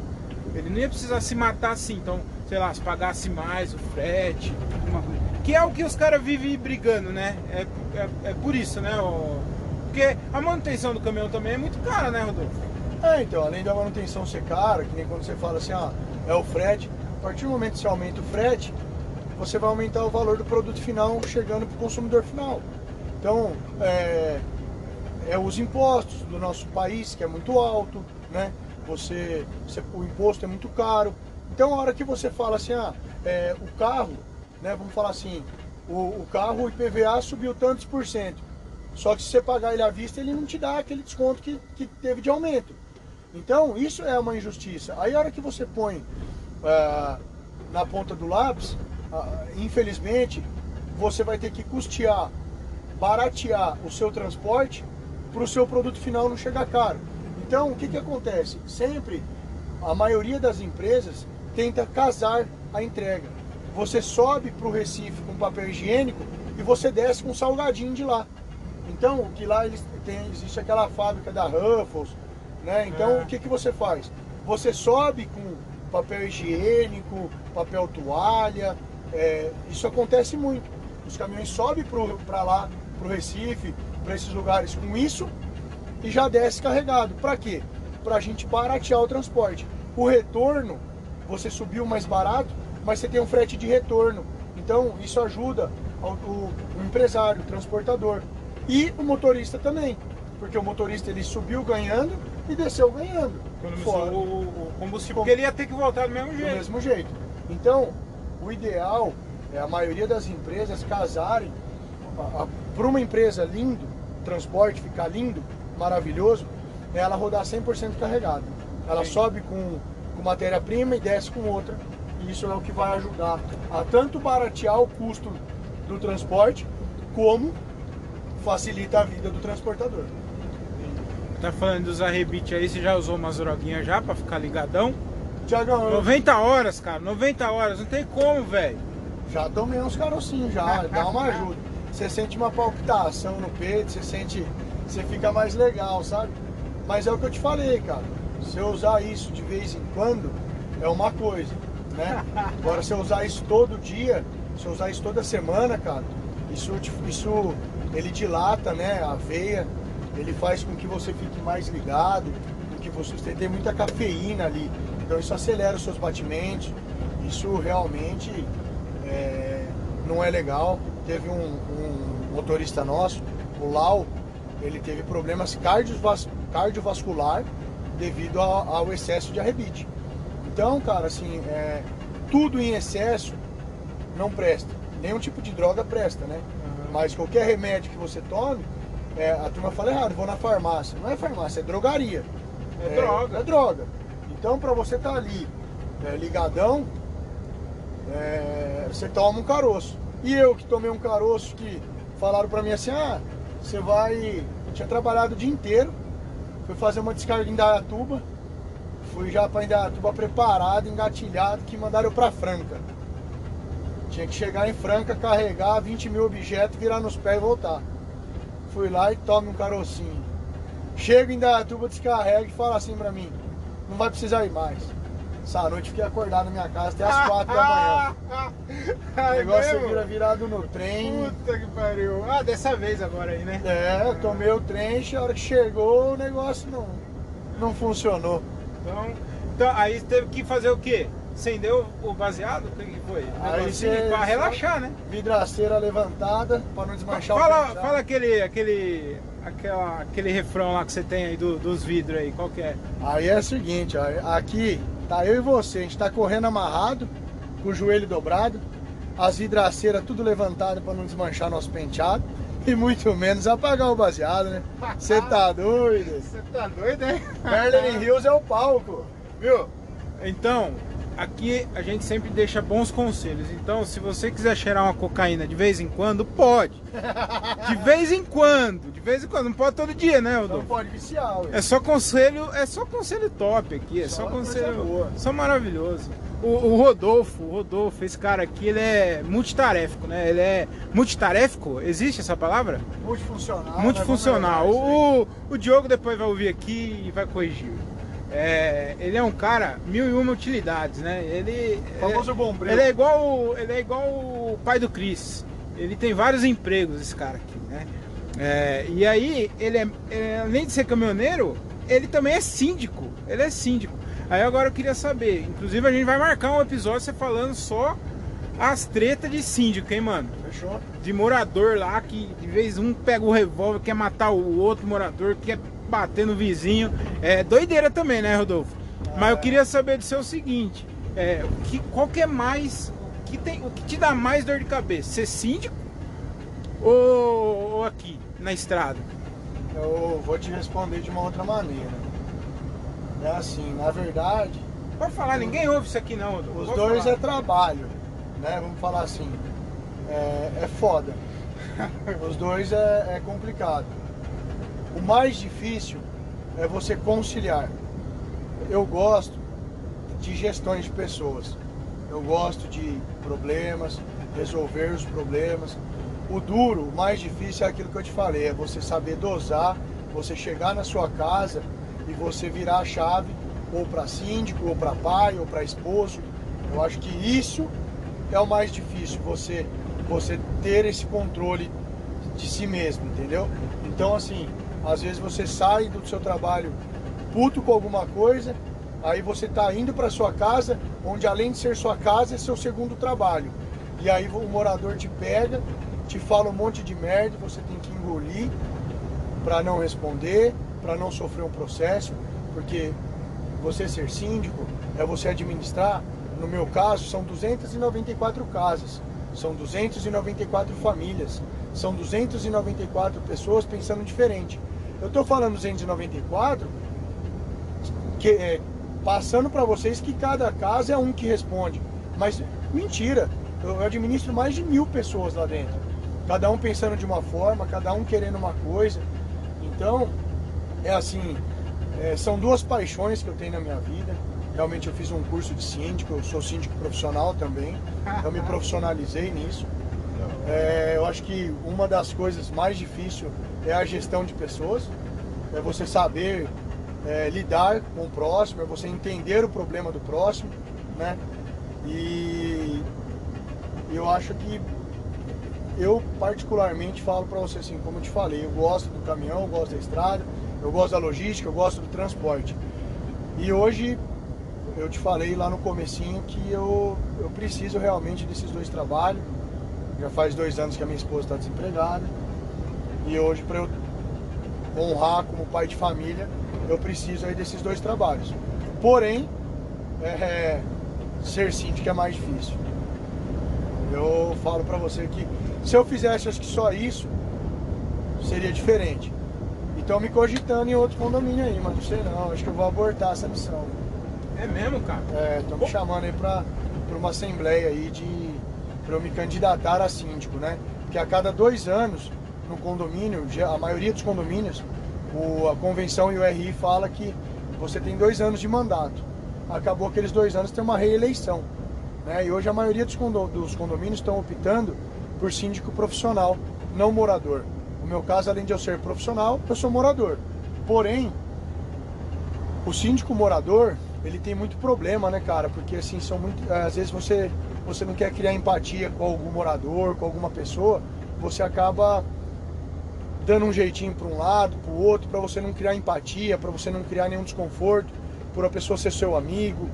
ele não ia precisar se matar assim, então, sei lá, se pagasse mais o frete, uma coisa. Que é o que os caras vivem brigando, né? É, é, é por isso, né? o- porque a manutenção do caminhão também é muito cara, né, Rodolfo? É, então, além da manutenção ser cara, que nem quando você fala assim, ah, é o frete, a partir do momento que você aumenta o frete, você vai aumentar o valor do produto final chegando para o consumidor final. Então, é, é os impostos do nosso país, que é muito alto, né? Você, você- o imposto é muito caro. Então, a hora que você fala assim, ah, é, o carro, né, vamos falar assim, o, o carro, o IPVA subiu tantos por cento. Só que se você pagar ele à vista, ele não te dá aquele desconto que, que teve de aumento. Então, isso é uma injustiça. Aí, a hora que você põe uh, na ponta do lápis, uh, infelizmente, você vai ter que custear, baratear o seu transporte para o seu produto final não chegar caro. Então, o que, que acontece? Sempre, a maioria das empresas tenta casar a entrega. Você sobe para o Recife com papel higiênico e você desce com salgadinho de lá. Então, que lá eles tem, existe aquela fábrica da Ruffles, né? Então, é. o que, que você faz? Você sobe com papel higiênico, papel toalha, é, isso acontece muito. Os caminhões sobem para lá, para o Recife, para esses lugares com isso e já desce carregado. Para quê? Para a gente baratear o transporte. O retorno, você subiu mais barato, mas você tem um frete de retorno. Então, isso ajuda o, o, o empresário, o transportador. E o motorista também, porque o motorista ele subiu ganhando e desceu ganhando. Fora. O, o combustível, porque ele ia ter que voltar do mesmo jeito. Do mesmo jeito. Então, o ideal é a maioria das empresas casarem para uma empresa lindo, transporte ficar lindo, maravilhoso, é ela rodar 100% carregada. Ela Sim. sobe com, com matéria-prima e desce com outra. E isso é o que vai ajudar a tanto baratear o custo do transporte, como facilita a vida do transportador. Tá falando dos arrebites aí, você já usou umas droguinhas já pra ficar ligadão? Tiagão, 90 horas, cara, 90 horas, não tem como, velho. Já tomei uns carocinhos já, dá uma ajuda. Você sente uma palpitação no peito, você sente. Você fica mais legal, sabe? Mas é o que eu te falei, cara. Se eu usar isso de vez em quando, é uma coisa, né? Agora se eu usar isso todo dia, se eu usar isso toda semana, cara, isso, isso ele dilata né, a veia, ele faz com que você fique mais ligado, com que você, tem muita cafeína ali. Então isso acelera os seus batimentos, isso realmente é, não é legal. Teve um, um, motorista nosso, o Lau, ele teve problemas cardiovas, cardiovascular devido ao, ao excesso de arrebite. Então, cara, assim, é, tudo em excesso não presta. Nenhum tipo de droga presta, né? Mas qualquer remédio que você tome, é, a turma fala errado, vou na farmácia. Não é farmácia, é drogaria. É, é droga. É droga. Então, para você estar tá ali é, ligadão, é, você toma um caroço. E eu que tomei um caroço que falaram para mim assim, ah, você vai. Eu tinha trabalhado o dia inteiro, fui fazer uma descarga em Dayatuba, fui já para Indaiatuba preparado, engatilhado, que mandaram eu para Franca. Tinha que chegar em Franca, carregar 20 mil objetos, virar nos pés e voltar. Fui lá e tome um carocinho. Chego em Dayatuba, descarrega e fala assim pra mim, não vai precisar ir mais. Essa noite fiquei acordado na minha casa até as 4 da manhã. o negócio é vira virado no trem. Puta que pariu. Ah, dessa vez agora aí, né? É, tomei o trem, a hora que chegou o negócio não, não funcionou. Então, então aí teve que fazer o quê? Acendeu o baseado? O que foi? Aí você, pra relaxar, né? Vidraceira levantada pra não desmanchar fala, o Fala aquele, aquele, aquela, aquele refrão lá que você tem aí do, dos vidros aí, qual que é? Aí é o seguinte, ó, aqui tá eu e você, a gente tá correndo amarrado, com o joelho dobrado, as vidraceiras tudo levantadas para não desmanchar nosso penteado. E muito menos apagar o baseado, né? Você tá doido? Você tá doido, hein? Merlin Hills é o palco, viu? Então, aqui a gente sempre deixa bons conselhos. Então, se você quiser cheirar uma cocaína de vez em quando, pode. De vez em quando, de vez em quando, não pode todo dia, né, Rodolfo? Não pode viciar. É só conselho, é só conselho top aqui, é só, só conselho boa. só maravilhoso. O, o, Rodolfo, o Rodolfo, esse cara aqui, ele é multitaréfico, né? Ele é multitaréfico? Existe essa palavra? Multifuncional. Multifuncional. Né? O, o, Diogo depois vai ouvir aqui e vai corrigir. É, ele é um cara mil e uma utilidades, né? Ele, o famoso é, bombril. Ele é igual, ele é igual o pai do Cris. Ele tem vários empregos, esse cara aqui, né? É, e aí, ele é, é, além de ser caminhoneiro, ele também é síndico. Ele é síndico. Aí agora eu queria saber, inclusive a gente vai marcar um episódio você falando só as tretas de síndico, hein, mano? Fechou? De morador lá que de vez um pega o revólver, quer matar o outro morador, quer bater no vizinho. É doideira também, né, Rodolfo? Ah, Mas eu queria saber do seu seguinte: é, que, qual que é mais que, tem, o que te dá mais dor de cabeça? Ser síndico ou, ou aqui, na estrada? Eu vou te responder de uma outra maneira. É assim, na verdade. Pode falar, ninguém ouve isso aqui não. Os dois falar. é trabalho, né? Vamos falar assim. É, é foda. Os dois é, é complicado. O mais difícil é você conciliar. Eu gosto de gestões de pessoas. Eu gosto de problemas, resolver os problemas. O duro, o mais difícil é aquilo que eu te falei, é você saber dosar, você chegar na sua casa e você virar a chave ou para síndico, ou para pai, ou para esposo. Eu acho que isso é o mais difícil, você você ter esse controle de si mesmo, entendeu? Então assim, às vezes você sai do seu trabalho puto com alguma coisa, aí você está indo para sua casa, onde além de ser sua casa, é seu segundo trabalho. E aí o morador te pega, te fala um monte de merda, você tem que engolir para não responder, para não sofrer um processo, porque você ser síndico é você administrar, no meu caso, são 294 casas, são 294 famílias, são 294 pessoas pensando diferente. Eu estou falando 294, que, é, passando para vocês que cada casa é um que responde. Mas mentira, eu administro mais de mil pessoas lá dentro. Cada um pensando de uma forma, cada um querendo uma coisa. Então, é assim, é, são duas paixões que eu tenho na minha vida. Realmente eu fiz um curso de síndico, eu sou síndico profissional também. Eu me profissionalizei nisso. É, eu acho que uma das coisas mais difíceis é a gestão de pessoas, é você saber é, lidar com o próximo, é você entender o problema do próximo, né? E eu acho que eu particularmente falo para você assim, como eu te falei, eu gosto do caminhão, eu gosto da estrada, eu gosto da logística, eu gosto do transporte. E hoje eu te falei lá no comecinho que eu, eu preciso realmente desses dois trabalhos. Já faz dois anos que a minha esposa está desempregada. E hoje, para eu honrar como pai de família, eu preciso aí desses dois trabalhos. Porém, é, ser síndico é mais difícil. Eu falo para você que se eu fizesse acho que só isso, seria diferente. Então me cogitando em outro condomínio aí, mas não sei não, acho que eu vou abortar essa missão. É mesmo, cara? É, estão me chamando aí pra, pra uma assembleia aí de. pra eu me candidatar a síndico, né? Porque a cada dois anos, no condomínio, a maioria dos condomínios, o, a convenção e o RI fala que você tem dois anos de mandato. Acabou aqueles dois anos tem uma reeleição. Né? E hoje a maioria dos, dos condomínios estão optando por síndico profissional, não morador. No meu caso, além de eu ser profissional, eu sou morador. Porém, o síndico morador, ele tem muito problema, né, cara? Porque assim, são muito. Às vezes você, você não quer criar empatia com algum morador, com alguma pessoa, você acaba dando um jeitinho para um lado, para o outro, para você não criar empatia, para você não criar nenhum desconforto, por a pessoa ser seu amigo.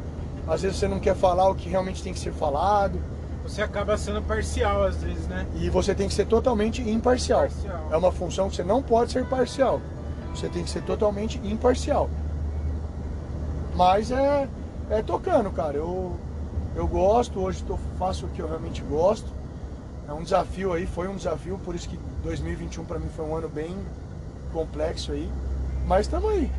Às vezes você não quer falar o que realmente tem que ser falado. Você acaba sendo parcial às vezes, né? E você tem que ser totalmente imparcial. Parcial. É uma função que você não pode ser parcial. Você tem que ser totalmente imparcial. Mas é, é tocando, cara. Eu, eu gosto, hoje tô, faço o que eu realmente gosto. É um desafio aí, foi um desafio, por isso que 2021 para mim foi um ano bem complexo aí. Mas estamos aí.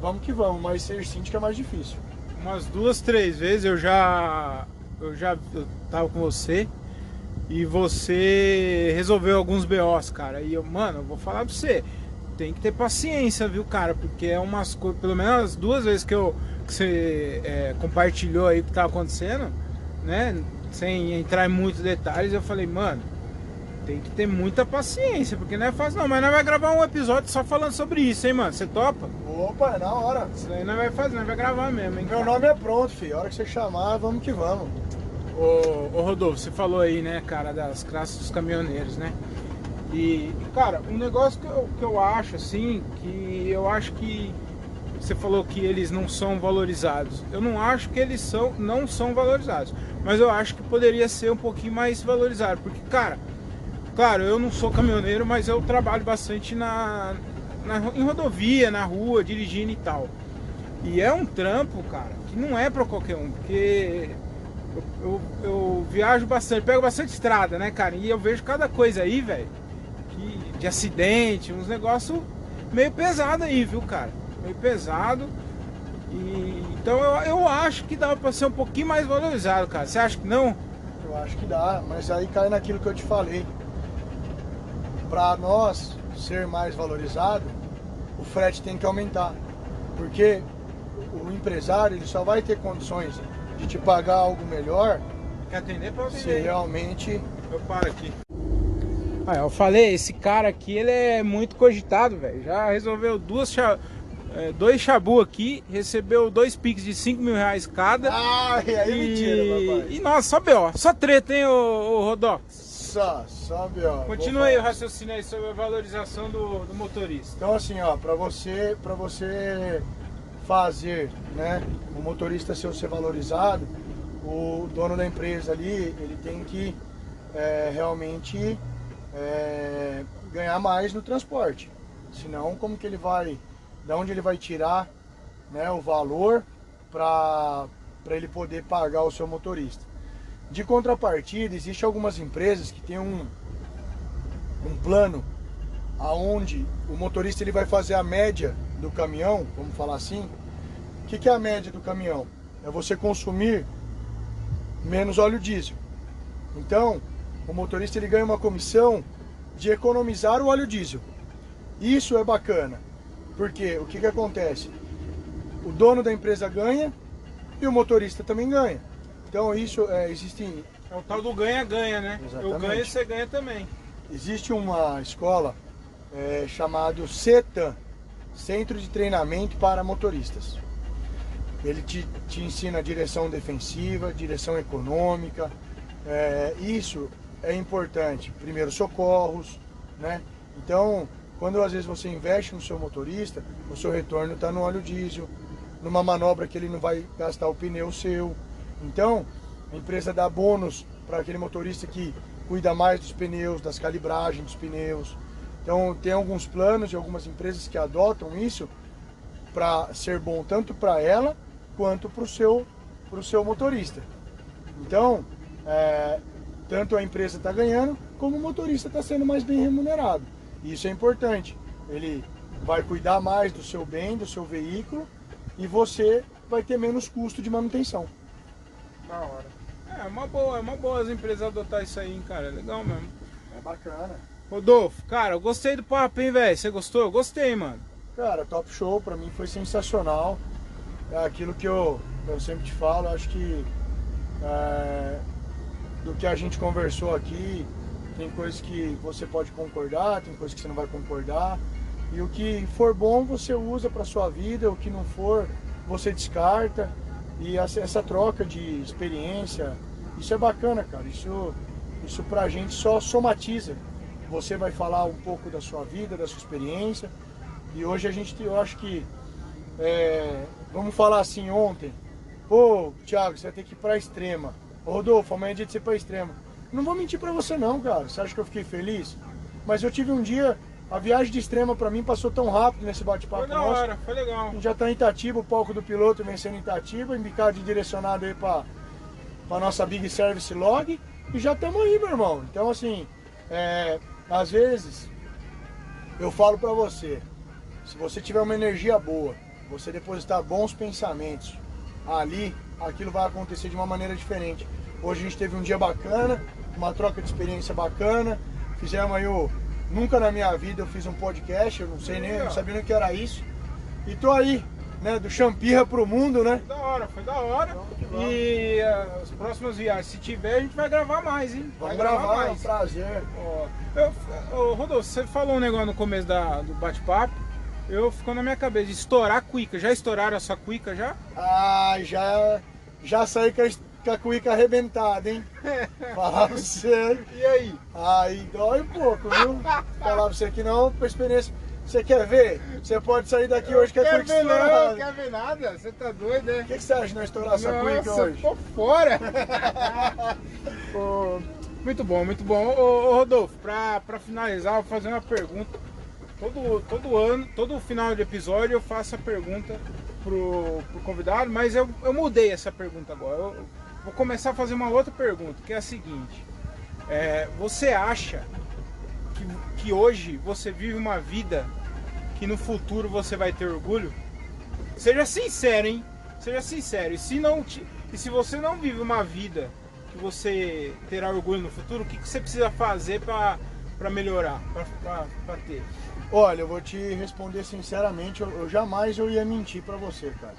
Vamos que vamos, mas ser síndico é mais difícil. Umas duas, três vezes eu já eu já eu tava com você e você resolveu alguns BOs, cara. E eu, mano, eu vou falar pra você, tem que ter paciência, viu, cara? Porque é umas coisas, pelo menos as duas vezes que, eu, que você é, compartilhou aí o que tá acontecendo, né? Sem entrar em muitos detalhes, eu falei, mano, tem que ter muita paciência, porque não é fácil não. Mas nós vai gravar um episódio só falando sobre isso, hein, mano? Você topa? Opa, é na hora. Isso aí não vai fazer, nós vai gravar mesmo, hein? Meu nome é pronto, filho. A hora que você chamar, vamos que vamos. Ô, ô Rodolfo, você falou aí, né, cara, das classes dos caminhoneiros, né? E, cara, um negócio que eu, que eu acho, assim, que eu acho que você falou que eles não são valorizados. Eu não acho que eles são, não são valorizados, mas eu acho que poderia ser um pouquinho mais valorizado, porque, cara, claro, eu não sou caminhoneiro, mas eu trabalho bastante na, na em rodovia, na rua, dirigindo e tal. E é um trampo, cara, que não é para qualquer um, porque eu, eu, viajo bastante, pego bastante estrada, né, cara? E eu vejo cada coisa aí, velho, de acidente, uns negócios meio pesado aí, viu, cara? Meio pesado. E, então eu, eu acho que dá para ser um pouquinho mais valorizado, cara. Você acha que não? Eu acho que dá, mas aí cai naquilo que eu te falei. Para nós ser mais valorizado, o frete tem que aumentar. Porque o empresário ele só vai ter condições de te pagar algo melhor Quer atender para se realmente. Eu paro aqui. Ah, eu falei, esse cara aqui ele é muito cogitado, velho. Já resolveu duas é, dois chabu aqui, recebeu dois piques de 5 mil reais cada. Ah, e aí e... mentira, papai. E nossa, só B.O. Só treta, hein, ô, ô Rodó? Só, só B.O. Continua aí o raciocínio aí sobre a valorização do, do motorista. Então assim, ó, pra você, pra você fazer, né, o motorista ser, ser valorizado, o dono da empresa ali, ele tem que é, realmente é, ganhar mais no transporte. Senão, como que ele vai da onde ele vai tirar né, o valor para ele poder pagar o seu motorista. De contrapartida, existem algumas empresas que têm um, um plano aonde o motorista ele vai fazer a média do caminhão, vamos falar assim. O que, que é a média do caminhão? É você consumir menos óleo diesel. Então, o motorista ele ganha uma comissão de economizar o óleo diesel. Isso é bacana. Porque o que, que acontece? O dono da empresa ganha e o motorista também ganha. Então isso é, existe. É o tal do ganha-ganha, né? Exatamente. Eu ganho e você ganha também. Existe uma escola é, chamada CETAM, Centro de Treinamento para Motoristas. Ele te, te ensina direção defensiva, direção econômica. É, isso é importante. Primeiro socorros, né? Então quando às vezes você investe no seu motorista, o seu retorno está no óleo diesel, numa manobra que ele não vai gastar o pneu seu. Então, a empresa dá bônus para aquele motorista que cuida mais dos pneus, das calibragens dos pneus. Então, tem alguns planos e algumas empresas que adotam isso para ser bom tanto para ela quanto para o seu, seu motorista. Então, é, tanto a empresa está ganhando, como o motorista está sendo mais bem remunerado. Isso é importante. Ele vai cuidar mais do seu bem, do seu veículo e você vai ter menos custo de manutenção. Da hora. É, uma boa, é uma boa as empresas adotar isso aí, hein, cara. É legal mesmo. É bacana. Rodolfo, cara, eu gostei do papo, hein, velho? Você gostou? Eu gostei, mano. Cara, top show, pra mim foi sensacional. É aquilo que eu, eu sempre te falo, acho que é, do que a gente conversou aqui, tem coisas que você pode concordar, tem coisas que você não vai concordar. E o que for bom você usa para sua vida, o que não for você descarta. E essa troca de experiência, isso é bacana, cara. Isso, isso pra gente só somatiza. Você vai falar um pouco da sua vida, da sua experiência. E hoje a gente, eu acho que, é, vamos falar assim, ontem, pô, Thiago, você vai ter que ir pra extrema. Ô, Rodolfo, amanhã é dia de ser pra extrema. Não vou mentir pra você não, cara. Você acha que eu fiquei feliz? Mas eu tive um dia, a viagem de extrema pra mim passou tão rápido nesse bate-papo Foi da hora, foi legal. A gente já tá em Itatiba, o palco do piloto vencendo em Itatiba, embicado e direcionado aí pra, pra nossa Big Service Log. E já estamos aí, meu irmão. Então, assim, é, às vezes, eu falo pra você, se você tiver uma energia boa, você depositar bons pensamentos ali, aquilo vai acontecer de uma maneira diferente. Hoje a gente teve um dia bacana, uma troca de experiência bacana. Fizemos aí o. Nunca na minha vida eu fiz um podcast, eu não sei nem, não sabia nem o que era isso. E tô aí, né, do Champirra pro mundo, né? Da hora, foi da hora. E uh, as próximas viagens, se tiver, a gente vai gravar mais, hein? Vai Vamos gravar, gravar mais. é um prazer. Ó, eu, Rodolfo, você falou um negócio no começo da, do bate-papo. Eu ficou na minha cabeça de estourar a cuica. Já estouraram a sua cuica já? Ah, já, já saí com a com a cuíca arrebentada, hein? Falar pra você. E aí? Aí dói um pouco, viu? Falar pra você que não, por experiência. Você quer ver? Você pode sair daqui hoje com a cuíca estourada. Não, quer ver nada? Você tá doido, né? O que, que, você acha de nós estourar essa cuíca hoje? tô fora! muito bom, muito bom. Ô, ô, Rodolfo, pra, pra finalizar, eu vou fazer uma pergunta. Todo, todo ano, todo final de episódio eu faço a pergunta pro, pro convidado, mas eu, eu mudei essa pergunta agora. Eu, vou começar a fazer uma outra pergunta, que é a seguinte. É, você acha que, que hoje você vive uma vida que no futuro você vai ter orgulho? Seja sincero, hein? Seja sincero. E se, não te, e se você não vive uma vida que você terá orgulho no futuro, o que, que você precisa fazer para melhorar, para ter? Olha, eu vou te responder sinceramente, eu, eu jamais eu ia mentir para você, cara.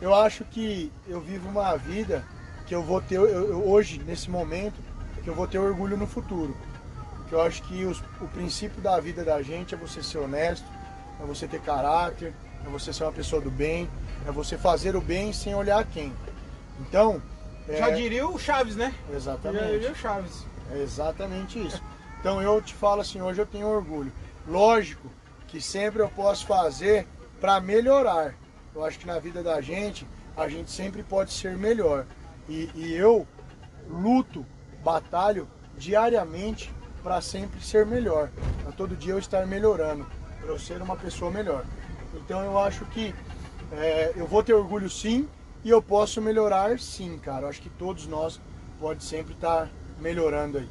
Eu acho que eu vivo uma vida que eu vou ter eu, eu, hoje, nesse momento, que eu vou ter orgulho no futuro. Que eu acho que os, o princípio da vida da gente é você ser honesto, é você ter caráter, é você ser uma pessoa do bem, é você fazer o bem sem olhar quem. Então. É... Já diria o Chaves, né? Exatamente. Já diria o Chaves. É exatamente isso. Então eu te falo assim, hoje eu tenho orgulho. Lógico que sempre eu posso fazer para melhorar. Eu acho que na vida da gente, a gente sempre pode ser melhor. E, e eu luto, batalho diariamente para sempre ser melhor. Para todo dia eu estar melhorando, para eu ser uma pessoa melhor. Então eu acho que é, eu vou ter orgulho sim e eu posso melhorar sim, cara. Eu acho que todos nós pode sempre estar melhorando aí.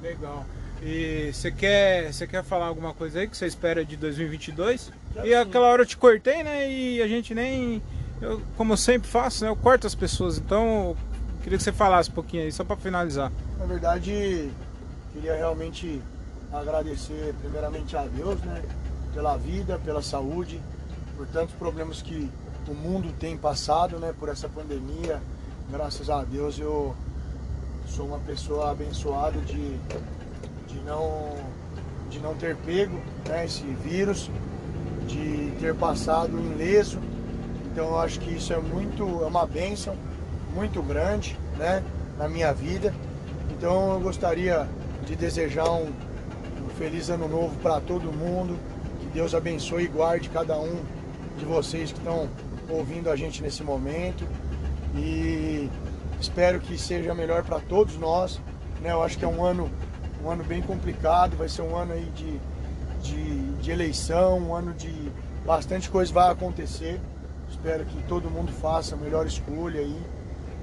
Legal. E você quer, você quer falar alguma coisa aí que você espera de 2022? Já e aquela hora eu te cortei, né? E a gente nem. Eu, como eu sempre faço, né? Eu corto as pessoas. Então, queria que você falasse um pouquinho aí, só para finalizar. Na verdade, queria realmente agradecer, primeiramente a Deus, né? Pela vida, pela saúde, por tantos problemas que o mundo tem passado, né? Por essa pandemia. Graças a Deus eu sou uma pessoa abençoada de de não, de não ter pego né, esse vírus, de ter passado ileso. Então eu acho que isso é muito, é uma bênção muito grande né, na minha vida. Então eu gostaria de desejar um, um feliz ano novo para todo mundo. Que Deus abençoe e guarde cada um de vocês que estão ouvindo a gente nesse momento. E espero que seja melhor para todos nós. Né? Eu acho que é um ano um ano bem complicado, vai ser um ano aí de, de, de eleição, um ano de bastante coisa vai acontecer. Espero que todo mundo faça a melhor escolha aí.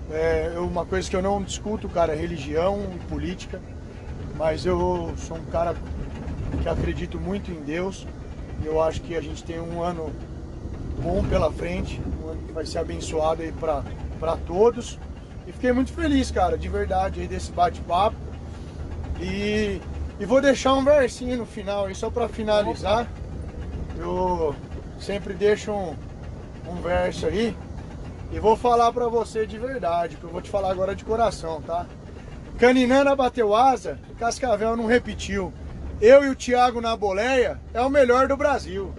É, uma coisa que eu não discuto, cara, é religião e política, mas eu sou um cara que acredito muito em Deus e eu acho que a gente tem um ano bom pela frente, um ano que vai ser abençoado aí para todos. E fiquei muito feliz, cara, de verdade, aí desse bate-papo. E, e vou deixar um versinho no final aí, só para finalizar. Eu sempre deixo um, um verso aí. E vou falar para você de verdade, que eu vou te falar agora de coração, tá? Caninana bateu asa, Cascavel não repetiu. Eu e o Thiago na boleia é o melhor do Brasil.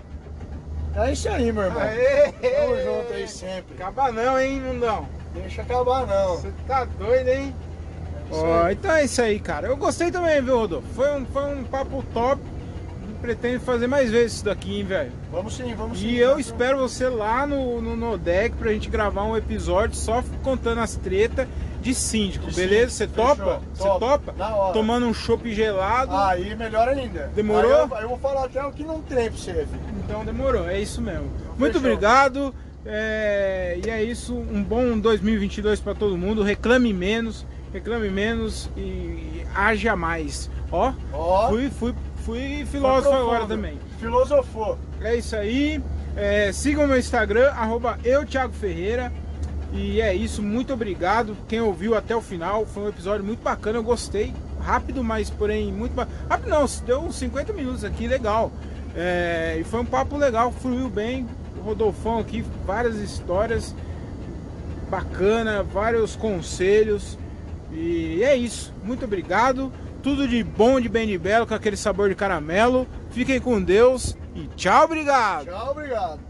É isso aí, meu irmão. Aê! Tamo junto aí sempre. Acaba não, hein, mundão? Deixa acabar não. Você tá doido, hein? Oh, então é isso aí, cara. Eu gostei também, viu, Rodolfo? Foi um, foi um papo top. Pretendo fazer mais vezes isso daqui, hein, velho? Vamos sim, vamos sim. E eu espero você lá no, no, no deck pra gente gravar um episódio só contando as tretas de síndico, de beleza? Você topa? Você topa? Na hora. Tomando um chopp gelado. Aí, melhor ainda. Demorou? Eu, eu, vou falar até o que não tem pra você, filho. Então demorou, é isso mesmo. Então, Muito fechou. obrigado. É, e é isso, um bom 2022 para todo mundo. Reclame menos reclame menos e haja mais. Ó, oh, fui, fui, fui filósofo agora também. Filosofou. É isso aí. É, sigam meu Instagram, arroba eu, Thiago Ferreira. E é isso, muito obrigado. Quem ouviu até o final, foi um episódio muito bacana, eu gostei. Rápido, mas porém muito Rápido não, deu uns 50 minutos aqui, legal. É, e foi um papo legal, fluiu bem. O Rodolfão aqui, várias histórias bacana, vários conselhos. E é isso. Muito obrigado. Tudo de bom, de bem de belo, com aquele sabor de caramelo. Fiquem com Deus e tchau, obrigado. Tchau, obrigado.